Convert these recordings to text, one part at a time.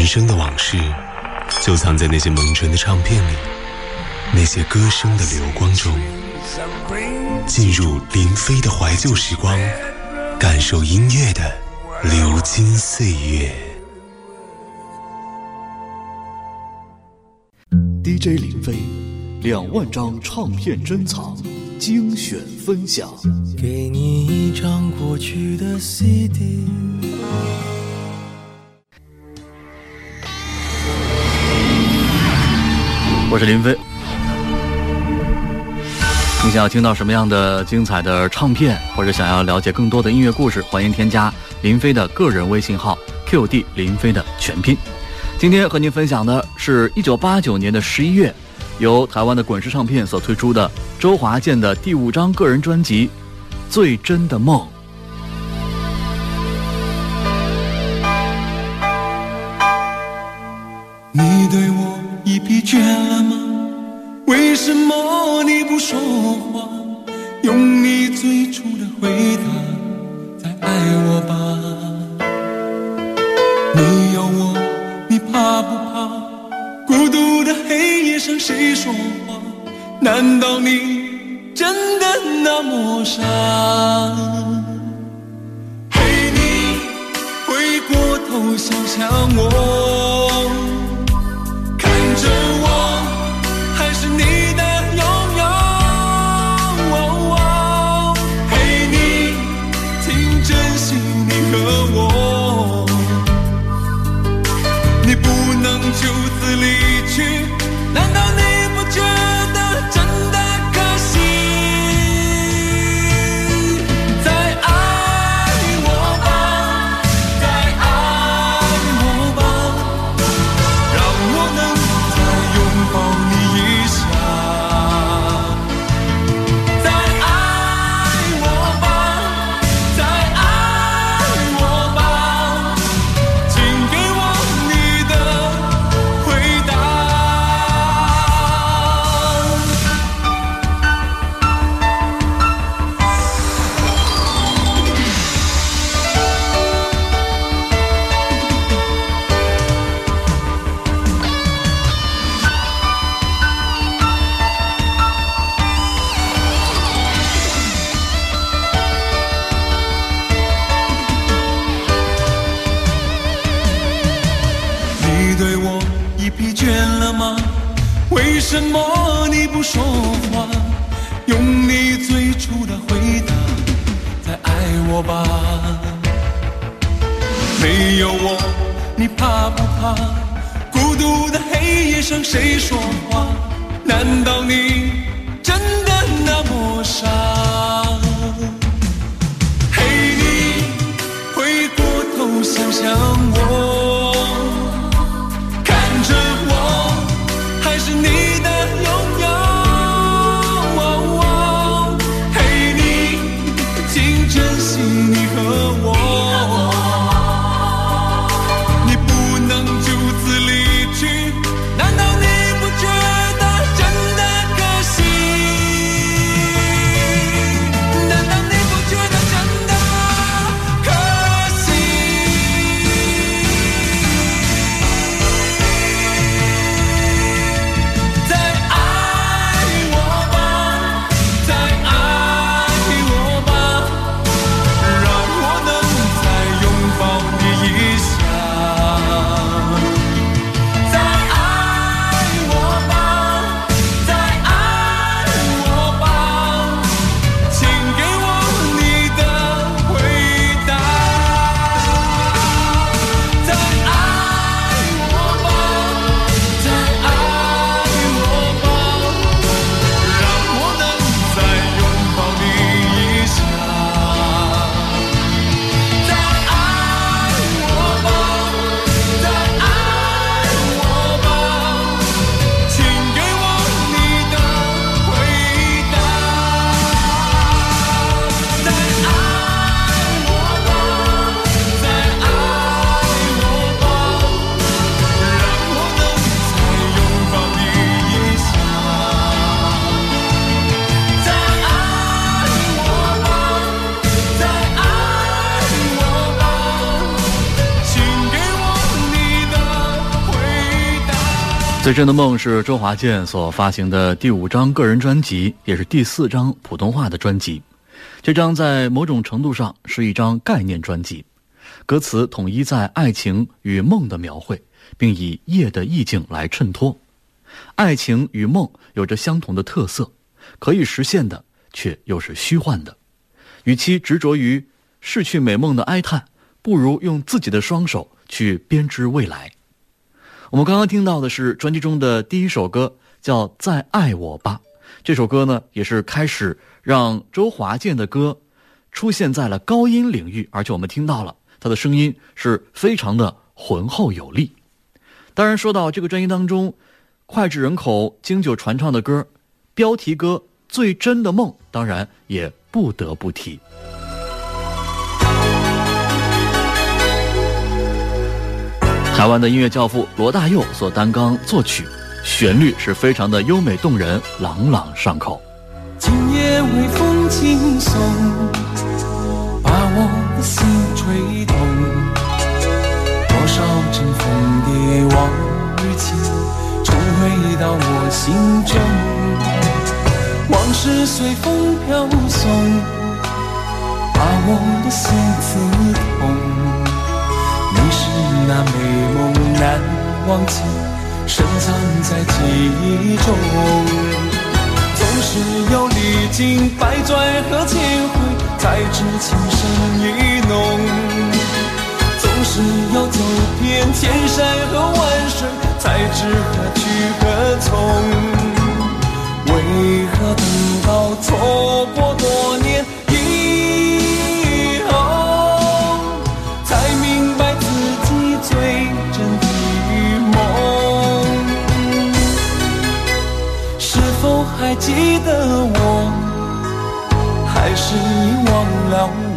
人生的往事，就藏在那些蒙尘的唱片里，那些歌声的流光中。进入林飞的怀旧时光，感受音乐的流金岁月。DJ 林飞，两万张唱片珍藏，精选分享。给你一张过去的 CD。我是林飞。你想要听到什么样的精彩的唱片，或者想要了解更多的音乐故事，欢迎添加林飞的个人微信号 QD 林飞的全拼。今天和您分享的是一九八九年的十一月，由台湾的滚石唱片所推出的周华健的第五张个人专辑《最真的梦》。你对我已疲倦了？为什么你不说话？用你最初的回答再爱我吧。没有我，你怕不怕？孤独的黑夜上谁说话？难道你真的那么傻？陪，你回过头想想我，最初的回答再爱我吧。没有我，你怕不怕？孤独的黑夜上谁说话？难道你真的那么傻？嘿，你回过头想想我，最真的梦是周华健所发行的第五张个人专辑，也是第四张普通话的专辑。这张在某种程度上是一张概念专辑，歌词统一在爱情与梦的描绘，并以夜的意境来衬托。爱情与梦有着相同的特色，可以实现的却又是虚幻的。与其执着于逝去美梦的哀叹，不如用自己的双手去编织未来。我们刚刚听到的是专辑中的第一首歌，叫《再爱我吧》。这首歌呢，也是开始让周华健的歌出现在了高音领域，而且我们听到了他的声音是非常的浑厚有力。当然，说到这个专辑当中脍炙人口、经久传唱的歌，标题歌《最真的梦》，当然也不得不提。台湾的音乐教父罗大佑所担纲作曲，旋律是非常的优美动人，朗朗上口。今夜微风轻送，把我的心吹动。多少尘封的往日情，重回到我心中。往事随风飘送，把我的心刺痛。那美梦难忘记，深藏在记忆中。总是要历经百转和千回，才知情深意浓。总是要走遍千山和万水，才知何去何从。为何等到错过多年？还记得我，还是你忘了？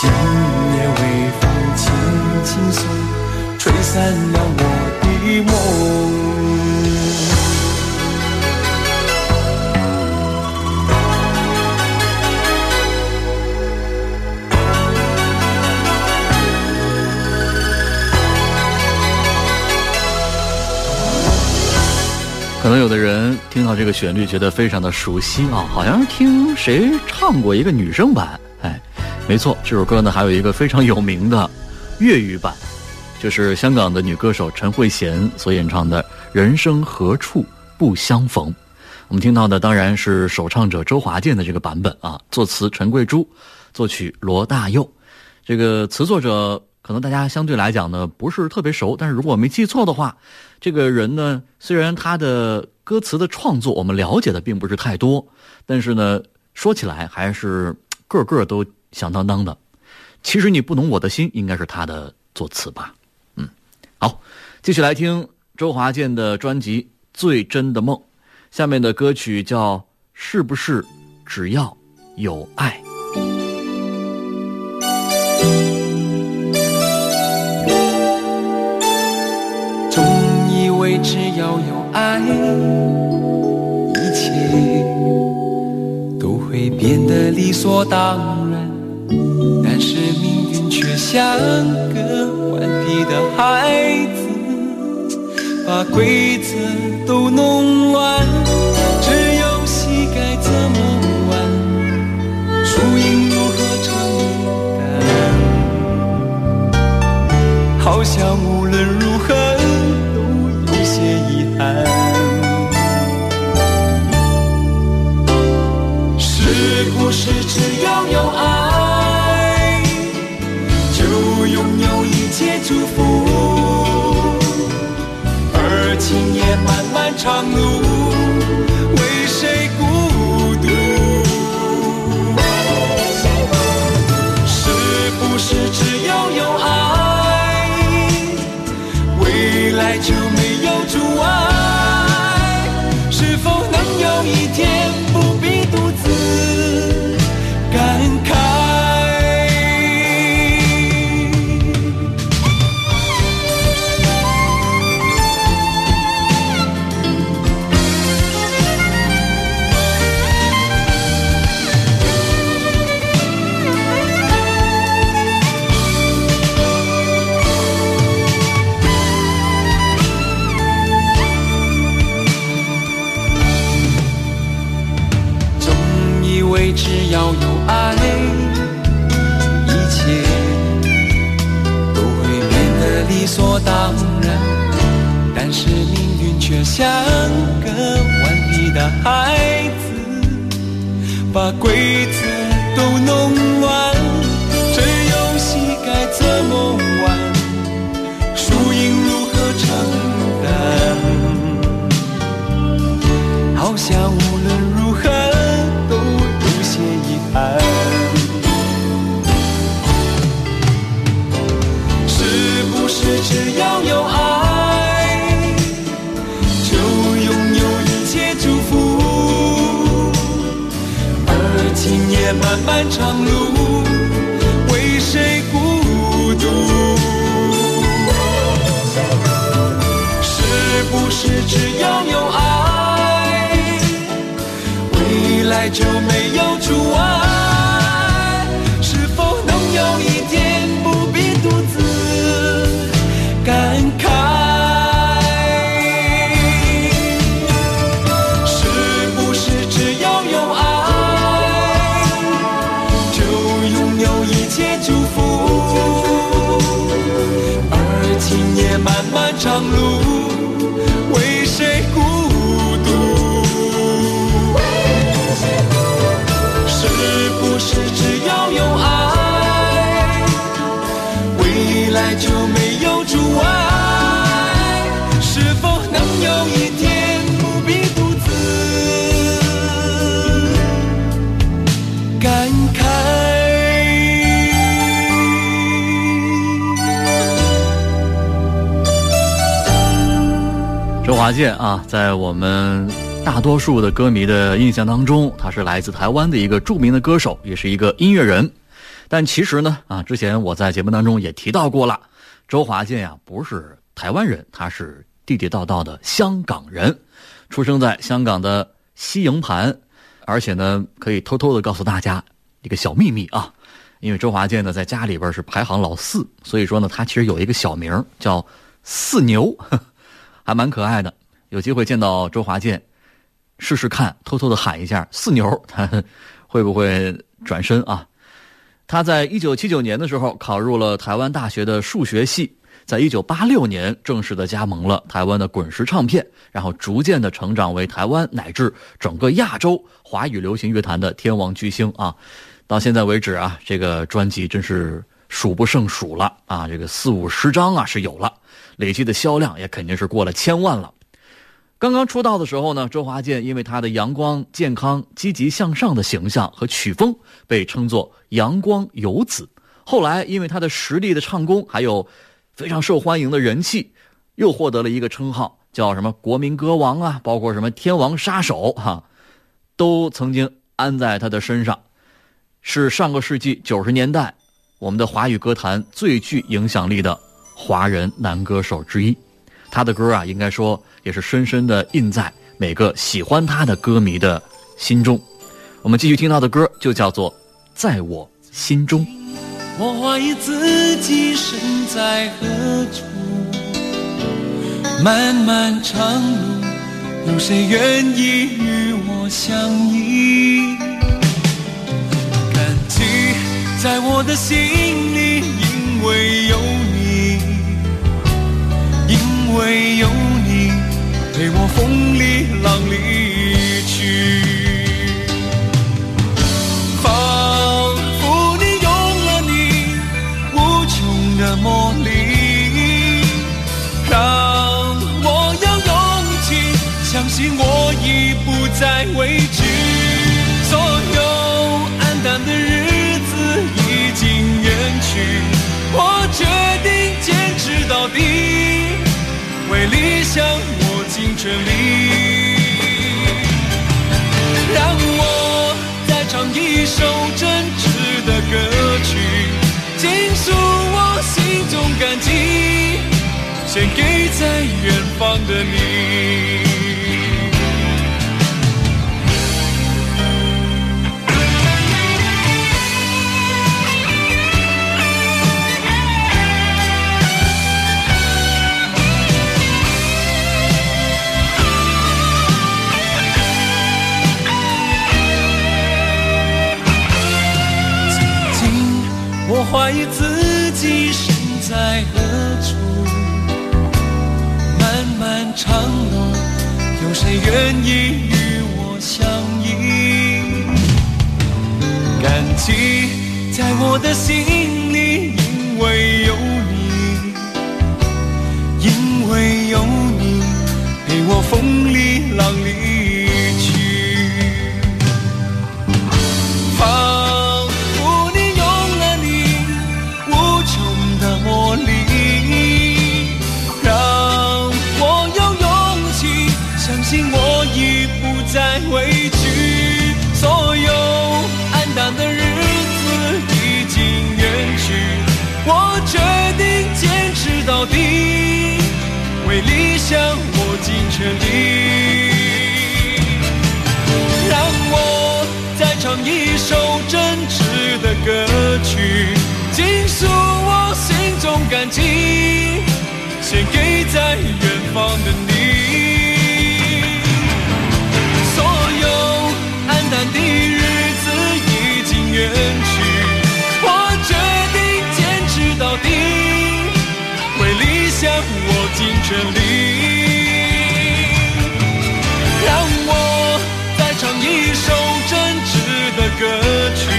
今夜微风轻轻送，吹散了我的梦可能有的人听到这个旋律觉得非常的熟悉啊，好像是听谁唱过一个女生版。没错，这首歌呢还有一个非常有名的粤语版，就是香港的女歌手陈慧娴所演唱的《人生何处不相逢》。我们听到的当然是首唱者周华健的这个版本啊，作词陈桂珠，作曲罗大佑。这个词作者可能大家相对来讲呢不是特别熟，但是如果没记错的话。这个人呢，虽然他的歌词的创作我们了解的并不是太多，但是呢，说起来还是 个个都响当当的。其实你不懂我的心，应该是他的作词吧？嗯，好，继续来听周华健的专辑《最真的梦》，下面的歌曲叫《是不是只要有爱》。总以为只要有爱，一切都会变得理所当然，但是命运却像个顽皮的孩子，把规则都弄乱。这游戏该怎么玩？输赢如何承担？好像长路，要有爱，一切都会变得理所当然。但是命运却像个顽皮的孩子，把规则都弄乱。漫长路，为谁孤独？是不是只要有爱，未来就没有阻碍？长路，为谁孤独？是不是只要有爱，未来就没华健啊，在我们大多数的歌迷的印象当中，他是来自台湾的一个著名的歌手，也是一个音乐人。但其实呢，啊，之前我在节目当中也提到过了，周华健呀不是台湾人，他是地地道道的香港人，出生在香港的西营盘，而且呢，可以偷偷的告诉大家一个小秘密啊，因为周华健呢在家里边是排行老四，所以说呢，他其实有一个小名叫 四牛。还蛮可爱的，有机会见到周华健，试试看，偷偷的喊一下“四牛”，他 会不会转身啊？他在一九七九年的时候考入了台湾大学的数学系，在一九八六年正式的加盟了台湾的滚石唱片，然后逐渐的成长为台湾乃至整个亚洲华语流行乐坛的天王巨星啊！到现在为止啊，这个专辑真是数不胜数了啊，这个四五十张啊是有了。累计的销量也肯定是过了千万了。刚刚出道的时候呢，周华健因为他的阳光、健康、积极向上的形象和曲风，被称作“阳光游子”。后来因为他的实力的唱功，还有非常受欢迎的人气，又获得了一个称号，叫什么“国民歌王”啊，包括什么“天王杀手”哈，都曾经安在他的身上。是上个世纪九十年代我们的华语歌坛最具影响力的。华人男歌手之一，他的歌啊，应该说也是深深的印在每个喜欢他的歌迷的心中。我们继续听到的歌就叫做《在我心中》。我怀疑自己身在何处，漫漫长路，有谁愿意与我相依？感激在我的心里，因为有你，因为有你陪我风里浪里去。仿佛你用了你无穷的魔力，让我有勇气相信我已不再畏惧。所有黯淡的日子已经远去，我决定坚持到底，为理想我我尽全力。让我再唱一首真挚的歌曲，倾诉我心中感激，献给在远方的你。怀疑自己身在何处，漫漫长路，有谁愿意与我相依？感激在我的心里，因为有你，因为有你陪我风里浪里为理想我尽全力。让我再唱一首真挚的歌曲，倾诉我心中感激，献给在远方的你。所有黯淡的日子已经远去，我决定坚持到底，为理想我尽全力。歌曲，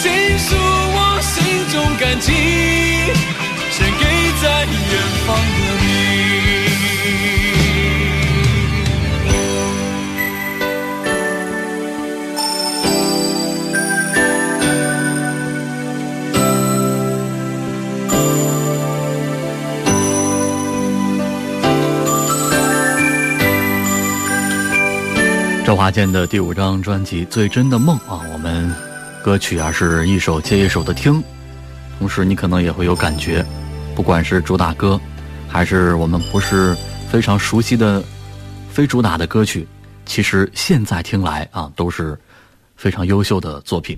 倾诉我心中感激，献给在远方周华健的第五张专辑《最真的梦》啊，我们歌曲啊是一首接一首的听，同时你可能也会有感觉，不管是主打歌，还是我们不是非常熟悉的非主打的歌曲，其实现在听来啊都是非常优秀的作品。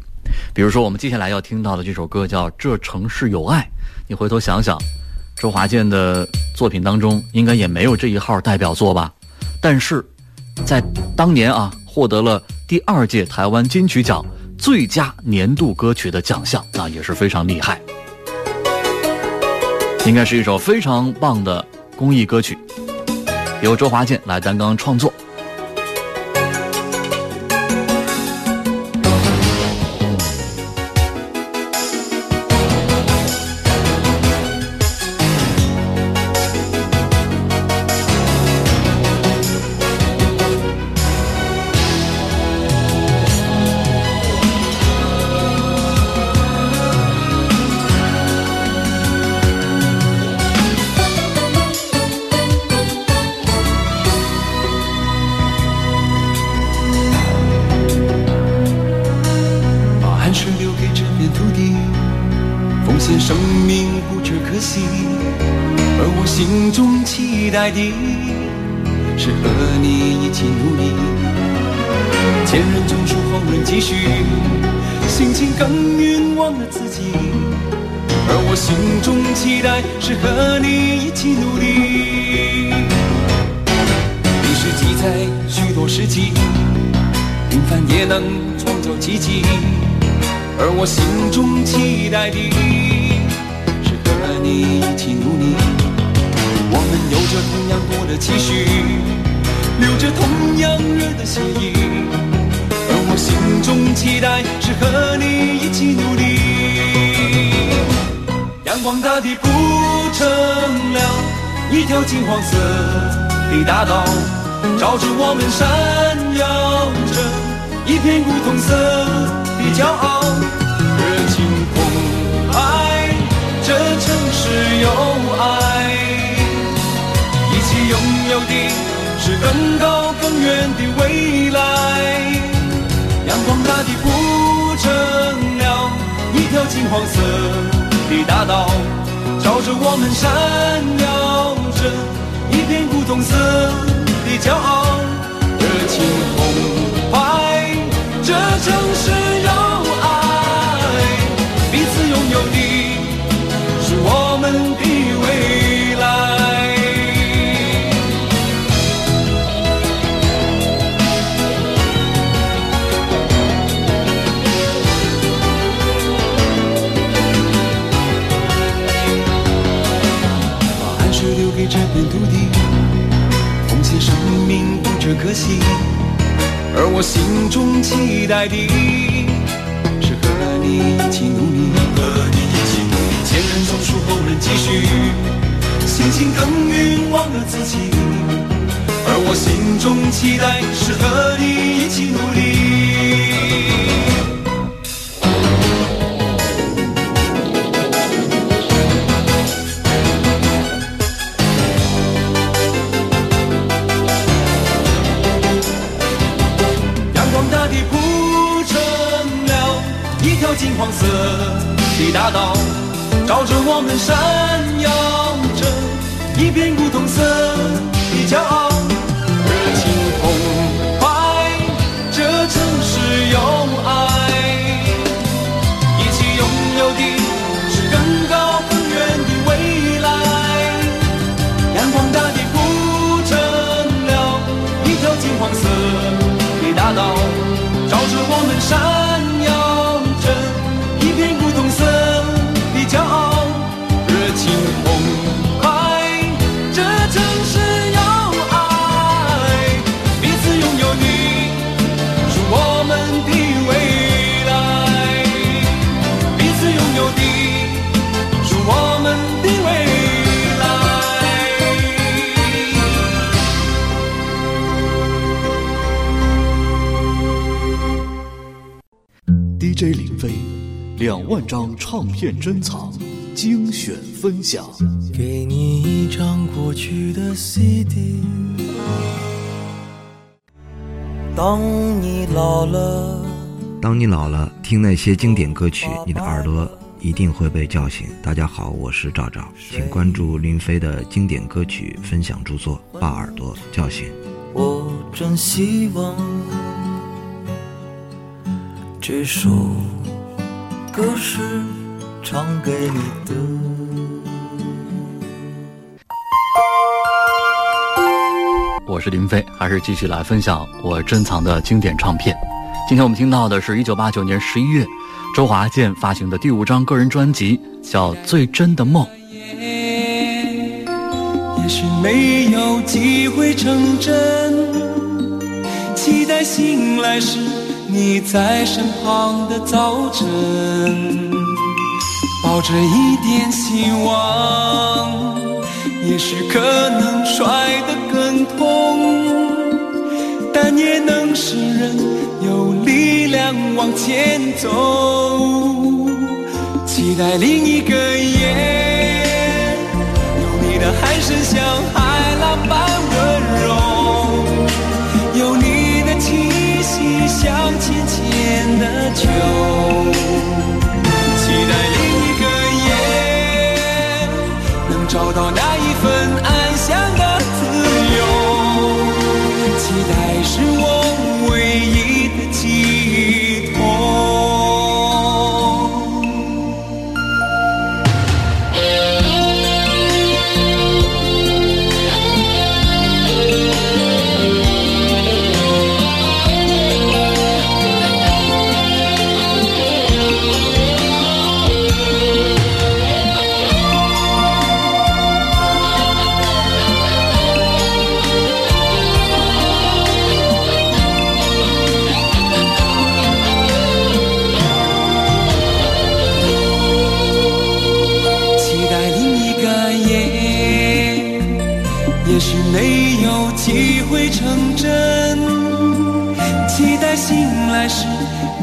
比如说我们接下来要听到的这首歌叫《这城市有爱》，你回头想想，周华健的作品当中应该也没有这一号代表作吧，但是。在当年啊，获得了第二届台湾金曲奖最佳年度歌曲的奖项，那也是非常厉害。应该是一首非常棒的公益歌曲，由周华健来担纲创作。自己。而我心中期待是和你一起努力。历史记载许多事迹，平凡也能创造奇迹。而我心中期待的是和你一起努力。我们有着同样多的期许，流着同样热的心意。而我心中期待是和你一起努力。阳光大地铺成了一条金黄色的大道，照着我们闪耀着一片古铜色的骄傲。热情澎湃，这城市有爱，一起拥有的是更高更远的未来。阳光大地铺成了一条金黄色的大道，照着我们闪耀着一片古铜色的骄傲。热情澎湃，这城市有可惜。而我心中期待的是和你一起努力，和你一起努力。前人种树，后人继续，辛勤耕耘，忘了自己。而我心中期待是和你一起努力。照着万张唱片珍藏，精选分享。给你一张过去的 CD。当你老了，当你老了，听那些经典歌曲，你的耳朵一定会被叫醒。大家好，我是赵赵，请关注林飞的经典歌曲分享著作《把耳朵叫醒》。我真希望这首歌是唱给你的。我是林飞，还是继续来分享我珍藏的经典唱片。今天我们听到的是一九八九年十一月，周华健发行的第五张个人专辑，叫《最真的梦》。也许没有机会成真，期待醒来时你在身旁的早晨，抱着一点希望，也许可能摔得更痛，但也能使人有力量往前走，期待另一个夜。有你的鼾声像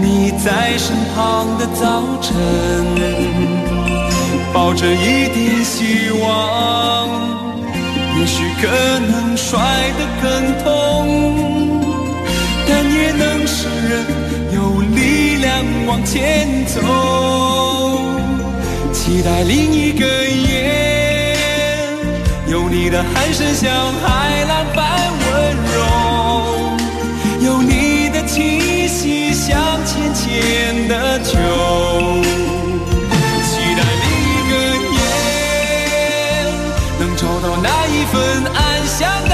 你在身旁的早晨，抱着一点希望，也许可能摔得更痛，但也能使人有力量往前走，期待另一个夜。有你的鼾声像海浪般求，期待另一个夜能找到那一份安详。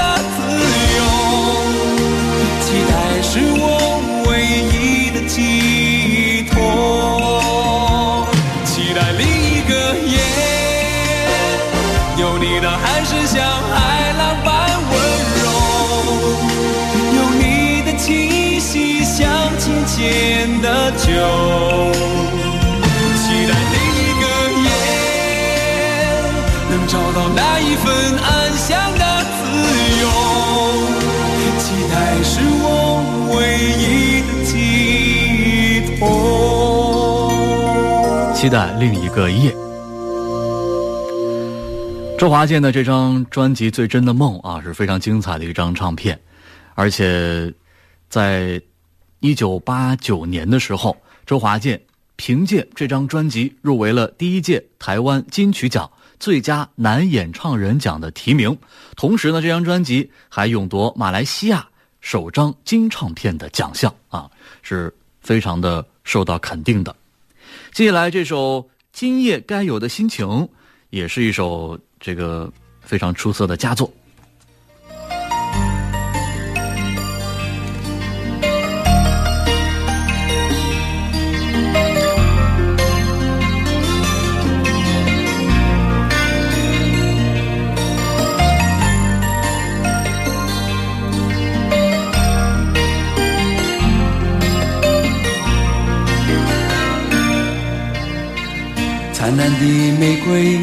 那一份安详的自由，期待是我唯一的寄托。期待另一个夜。周华健的这张专辑《最真的梦》啊，是非常精彩的一张唱片，而且在一九八九年的时候，周华健凭借这张专辑入围了第一届台湾金曲奖最佳男演唱人奖的提名，同时呢，这张专辑还勇夺马来西亚首张金唱片的奖项啊，是非常的受到肯定的。接下来这首《今夜该有的心情》也是一首这个非常出色的佳作。灿烂的玫瑰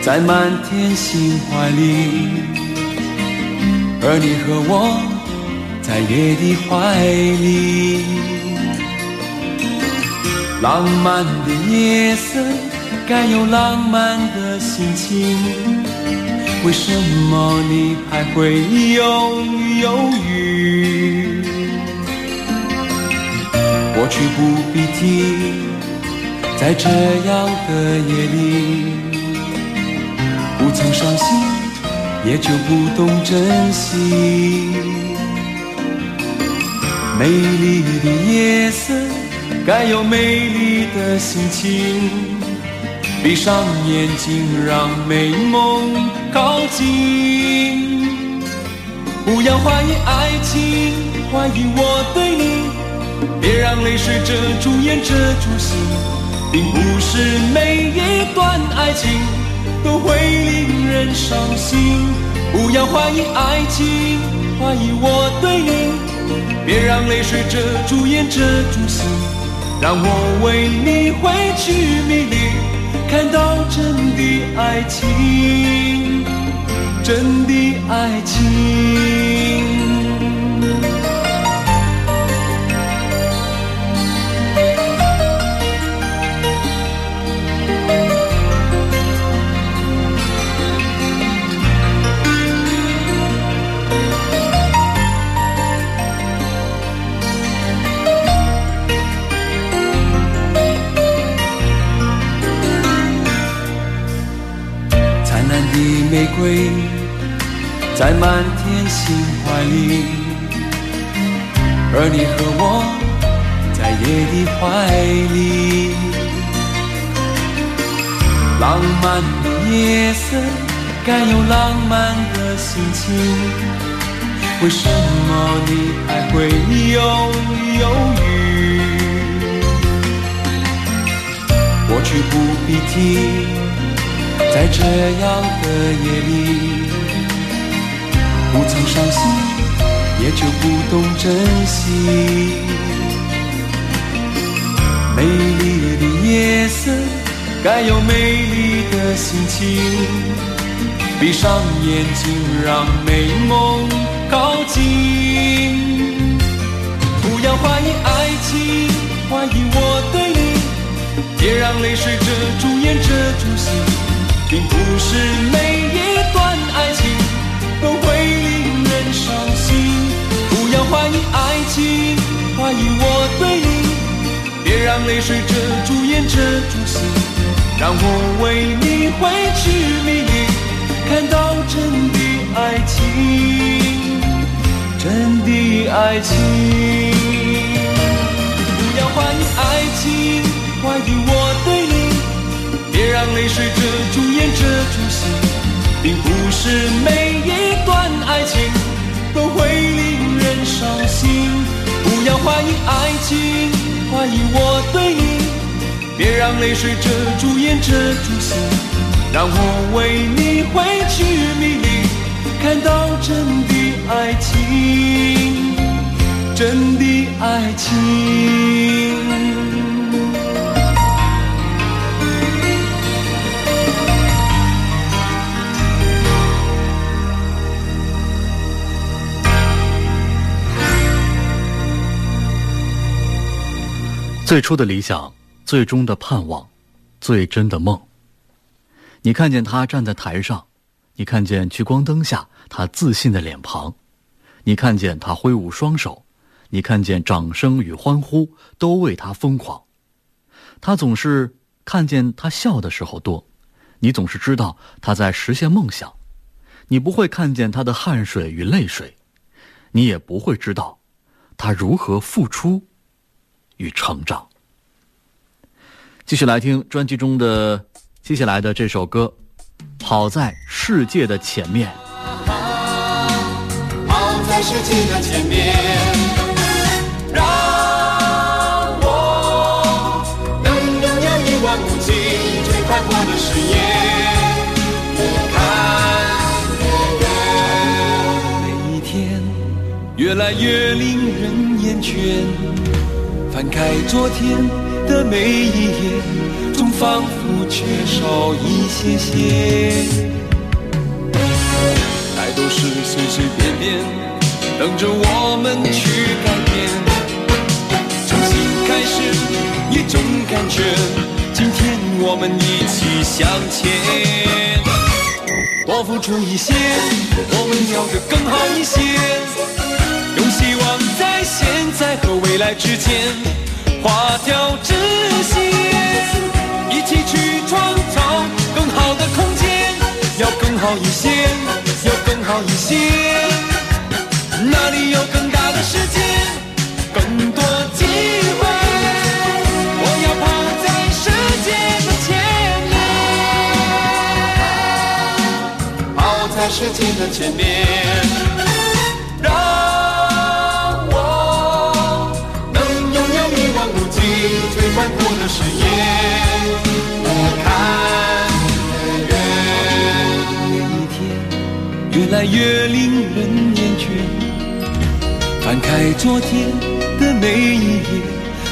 在满天星怀里，而你和我在夜的怀里。浪漫的夜色该有浪漫的心情，为什么你还会犹犹豫？过去不必提。在这样的夜里，不曾伤心，也就不懂珍惜。美丽的夜色，该有美丽的心情。闭上眼睛，让美梦靠近。不要怀疑爱情，怀疑我对你。别让泪水遮住眼，遮住心。并不是每一段爱情都会令人伤心。不要怀疑爱情，怀疑我对你。别让泪水遮住眼，遮住心，让我为你挥去迷离，看到真的爱情，真的爱情。玫瑰在满天星怀里，而你和我在夜的怀里。浪漫的夜色该有浪漫的心情，为什么你还会有犹豫？过去不必提。在这样的夜里，不曾伤心，也就不懂珍惜。美丽的夜色，该有美丽的心情。闭上眼睛，让美梦靠近。不要怀疑爱情，怀疑我对你，别让泪水遮住眼遮住心，并不是每一段爱情都会令人伤心。不要怀疑爱情，怀疑我对你，别让泪水遮住眼遮住心，让我为你挥去迷离，看到真的爱情，真的爱情。不要怀疑爱情，怀疑我，别让泪水遮住眼遮住心，并不是每一段爱情都会令人伤心。不要怀疑爱情，怀疑我对你，别让泪水遮住眼遮住心，让我为你挥去迷离，看到真的爱情，真的爱情。最初的理想，最终的盼望，最真的梦。你看见他站在台上，你看见聚光灯下他自信的脸庞，你看见他挥舞双手，你看见掌声与欢呼都为他疯狂。他总是看见他笑的时候多，你总是知道他在实现梦想。你不会看见他的汗水与泪水，你也不会知道他如何付出。与成长。继续来听专辑中的接下来的这首歌，《跑在世界的前面》。跑在世界的前面，让我能拥有一望无际最宽阔的视野。看越远每一天越来越令人厌倦。翻开昨天的每一页，总仿佛缺少一些些。爱都是随随便便，等着我们去改变。重新开始，一种感觉。今天我们一起向前。多付出一些，我们要的更好一些。用希望在现在和未来之间画条直线，一起去创造更好的空间，要更好一些，要更好一些。哪里有更大的世界，更多机会？我要跑在世界的前面跑在世界的前面，最宽阔的视野，看得远。每一天越来越令人厌倦，翻开昨天的每一页，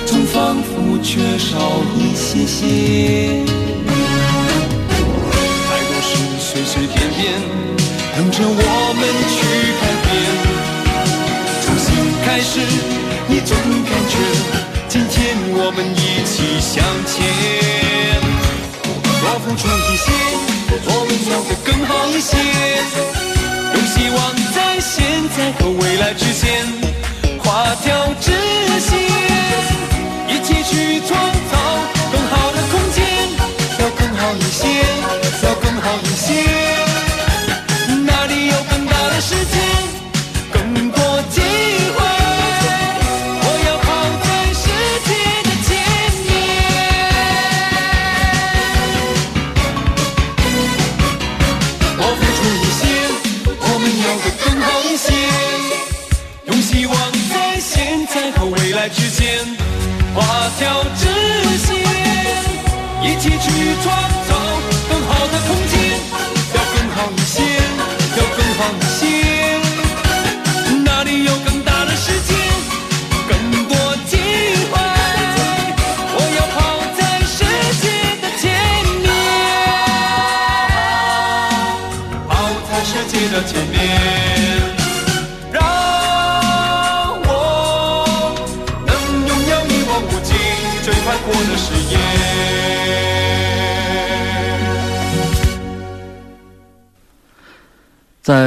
总仿佛缺少一些些。爱都是随随便便，等着我们去改变。重新开始，你总感觉。今天我们一起向前，多付出一些，我们做得更好一些。用希望在现在和未来之间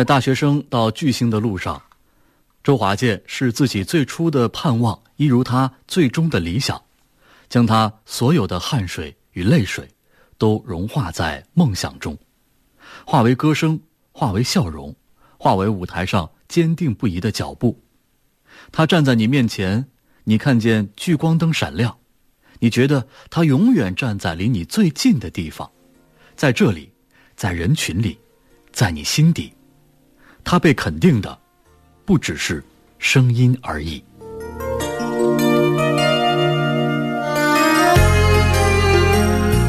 大学生到巨星的路上，周华健是自己最初的盼望，一如他最终的理想，将他所有的汗水与泪水，都融化在梦想中，化为歌声，化为笑容，化为舞台上坚定不移的脚步。他站在你面前，你看见聚光灯闪亮，你觉得他永远站在离你最近的地方，在这里，在人群里，在你心底，他被肯定的，不只是声音而已。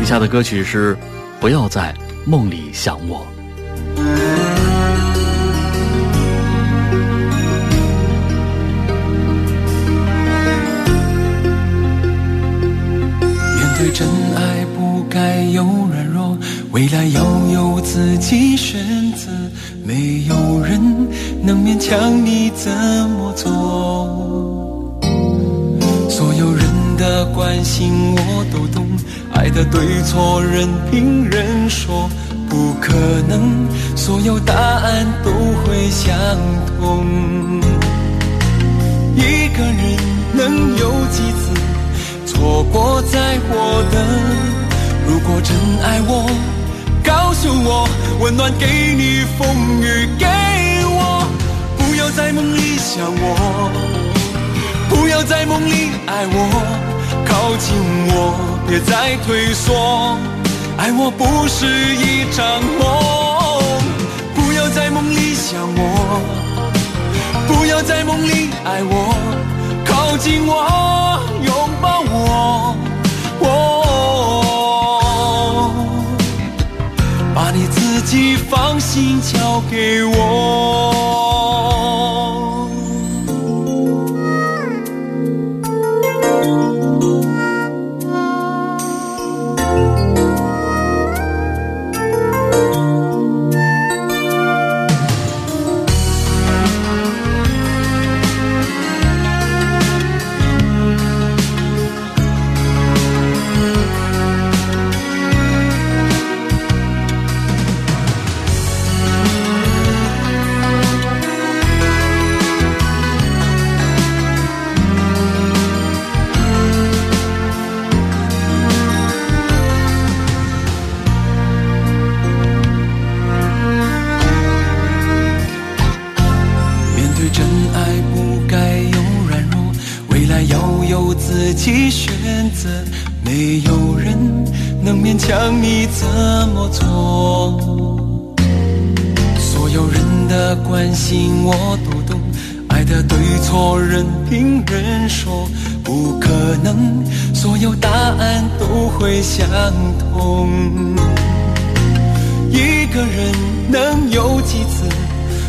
以下的歌曲是《不要在梦里想我》。面对真爱不该有软弱，未来要有自己选，没有人能勉强你怎么做。所有人的关心我都懂，爱的对错任凭人说，不可能所有答案都会相同。一个人能有几次？错过在我的，如果真爱我，告诉我，温暖给你，风雨给我，不要在梦里想我，不要在梦里爱我，靠近我，别再退缩，爱我不是一场梦，不要在梦里想我，不要在梦里爱我，靠近我，拥抱我，我请放心交给我。想你怎么做。所有人的关心我都懂，爱的对错任凭人说，不可能所有答案都会相同。一个人能有几次？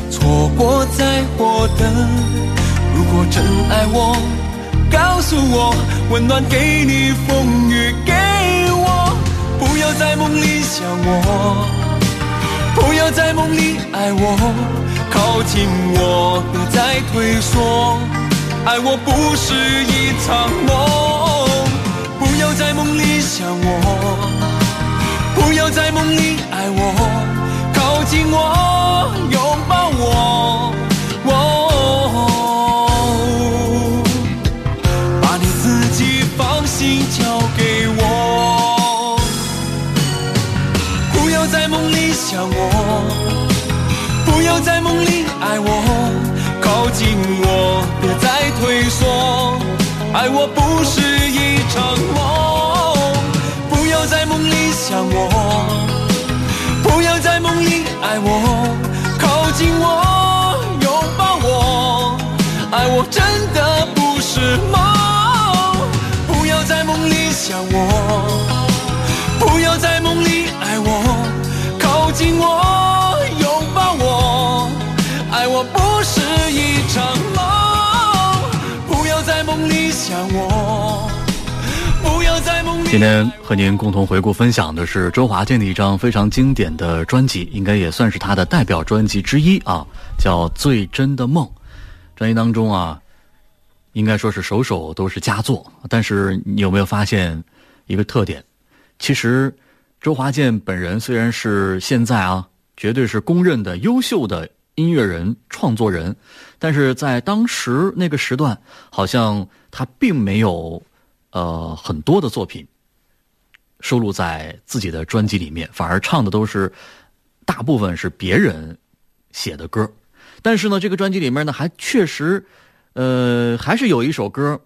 错过再获得，如果真爱我，告诉我，温暖给你，风雨给，在梦里想我，不要在梦里爱我，靠近我，别再退缩，爱我不是一场梦，不要在梦里想我，不要在梦里爱我。靠近我，拥抱我，爱我不是一场梦。不要在梦里想我。不要在梦里爱我，靠近我，拥抱我，爱我真的不是梦。不要在梦里想我，今天和您共同回顾分享的是周华健的一张非常经典的专辑，应该也算是他的代表专辑之一啊，叫《最真的梦》。专辑当中啊，应该说是首首都是佳作。但是你有没有发现一个特点？其实周华健本人虽然是现在啊，绝对是公认的优秀的音乐人、创作人，但是在当时那个时段，好像他并没有呃很多的作品收录在自己的专辑里面，反而唱的都是大部分是别人写的歌。但是呢，这个专辑里面呢，还确实呃还是有一首歌，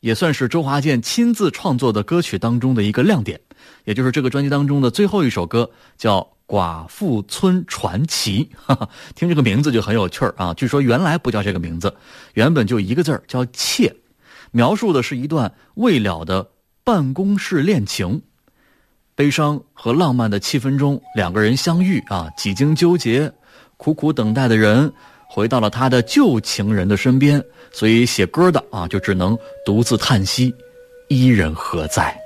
也算是周华健亲自创作的歌曲当中的一个亮点，也就是这个专辑当中的最后一首歌，叫。寡妇村传奇，哈哈，听这个名字就很有趣儿啊！据说原来不叫这个名字，原本就一个字儿叫妾，描述的是一段未了的办公室恋情，悲伤和浪漫的气氛中，两个人相遇啊，几经纠结，苦苦等待的人回到了他的旧情人的身边，所以写歌的啊，就只能独自叹息，伊人何在？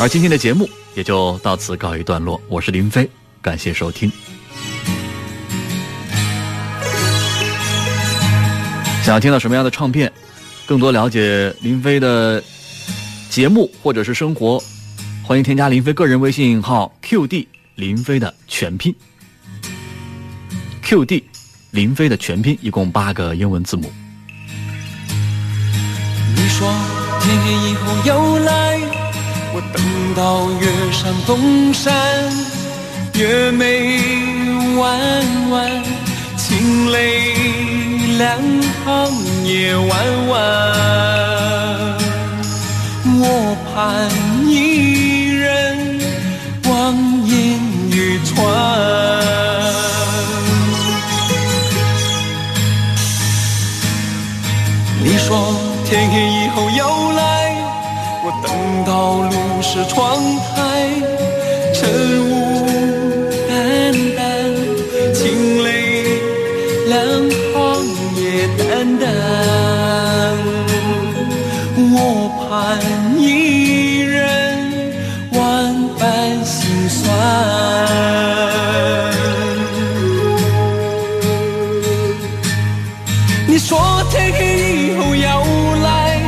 而今天的节目。也就到此告一段落。我是林飞，感谢收听。想要听到什么样的唱片？更多了解林飞的节目或者是生活，欢迎添加林飞个人微信号 QD 林飞的全拼。QD 林飞的全拼一共八个英文字母。你说天黑以后又来。我等到月上东山，月眉弯弯，清泪两行也弯弯。我盼一人望眼欲穿。你说天黑以后又来，我等到路。是窗台，晨雾盼一人万般心酸。你说天黑以后要来，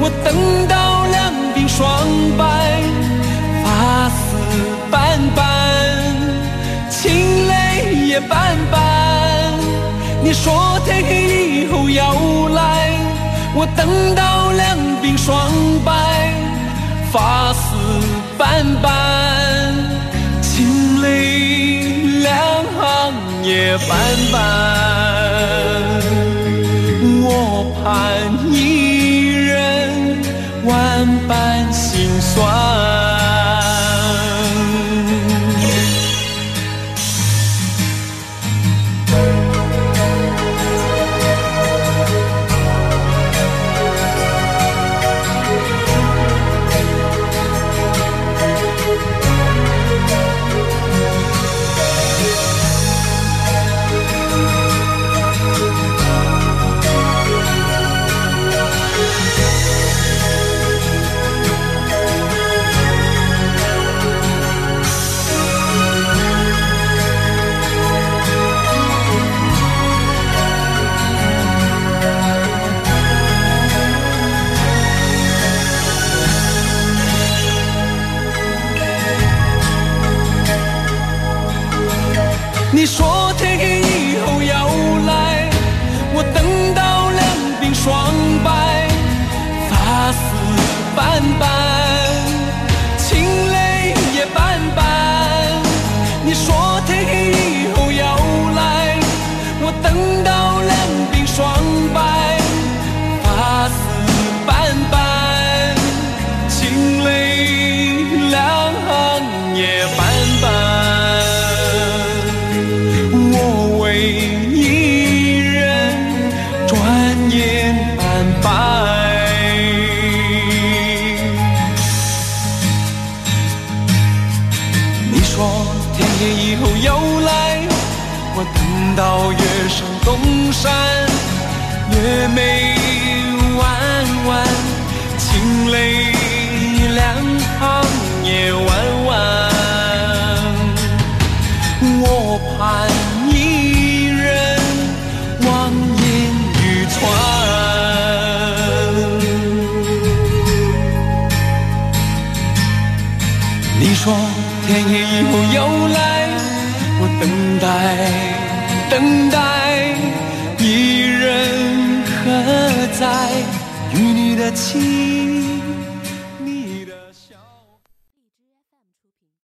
我等到两鬓霜白。发丝斑斑，情泪也斑斑，你说天黑以后要来，我等到两鬓霜白，发丝斑斑，清泪两行也斑斑，我盼一人万般心酸。你说天黑以后要来我等到两鬓霜白发丝斑白到月上东山，越美。在与你的情。